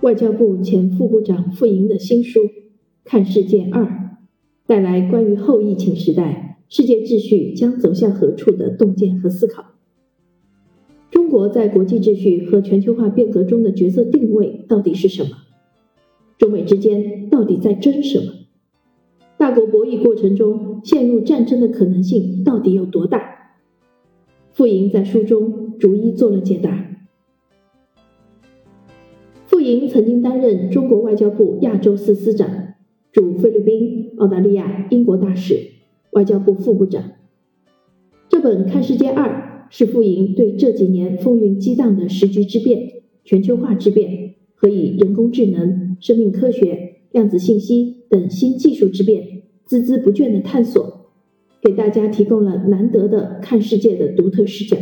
外交部前副部长傅莹的新书《看世界二》，带来关于后疫情时代世界秩序将走向何处的洞见和思考。中国在国际秩序和全球化变革中的角色定位到底是什么？中美之间到底在争什么？大国博弈过程中陷入战争的可能性到底有多大？傅莹在书中逐一做了解答。傅莹曾经担任中国外交部亚洲司司长，驻菲律宾、澳大利亚、英国大使，外交部副部长。这本《看世界二》是傅莹对这几年风云激荡的时局之变、全球化之变和以人工智能、生命科学、量子信息等新技术之变孜孜不倦的探索，给大家提供了难得的看世界的独特视角。《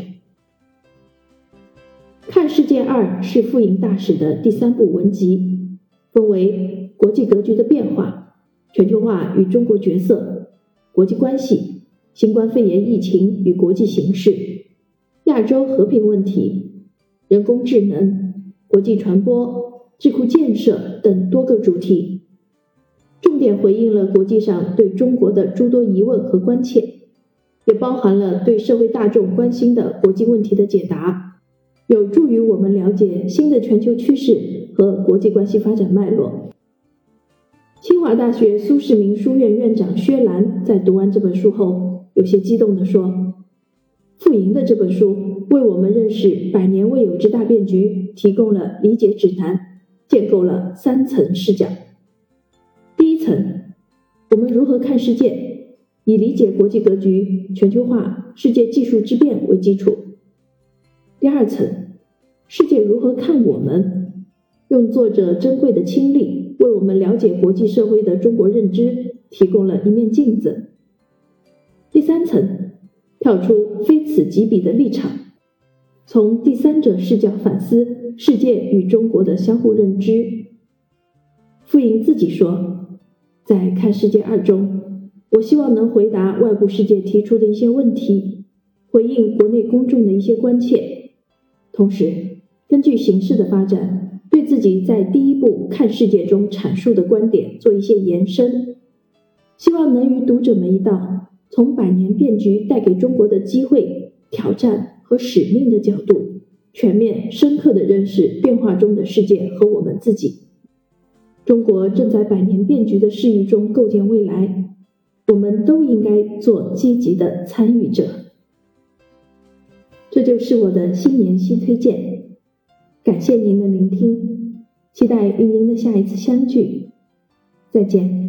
看世界二》是傅莹大使的第三部文集，分为国际格局的变化、全球化与中国角色、国际关系、新冠肺炎疫情与国际形势、亚洲和平问题、人工智能、国际传播、智库建设等多个主题，重点回应了国际上对中国的诸多疑问和关切，也包含了对社会大众关心的国际问题的解答。有助于我们了解新的全球趋势和国际关系发展脉络。清华大学苏世民书院院长薛兰在读完这本书后，有些激动地说：“傅莹的这本书为我们认识百年未有之大变局提供了理解指南，建构了三层视角。第一层，我们如何看世界，以理解国际格局、全球化、世界技术之变为基础。”第二层，世界如何看我们？用作者珍贵的亲历，为我们了解国际社会的中国认知提供了一面镜子。第三层，跳出非此即彼的立场，从第三者视角反思世界与中国的相互认知。傅莹自己说，在看世界二中，我希望能回答外部世界提出的一些问题，回应国内公众的一些关切。同时，根据形势的发展，对自己在第一步看世界中阐述的观点做一些延伸，希望能与读者们一道，从百年变局带给中国的机会、挑战和使命的角度，全面深刻地认识变化中的世界和我们自己。中国正在百年变局的事宜中构建未来，我们都应该做积极的参与者。这就是我的新年新推荐，感谢您的聆听，期待与您的下一次相聚，再见。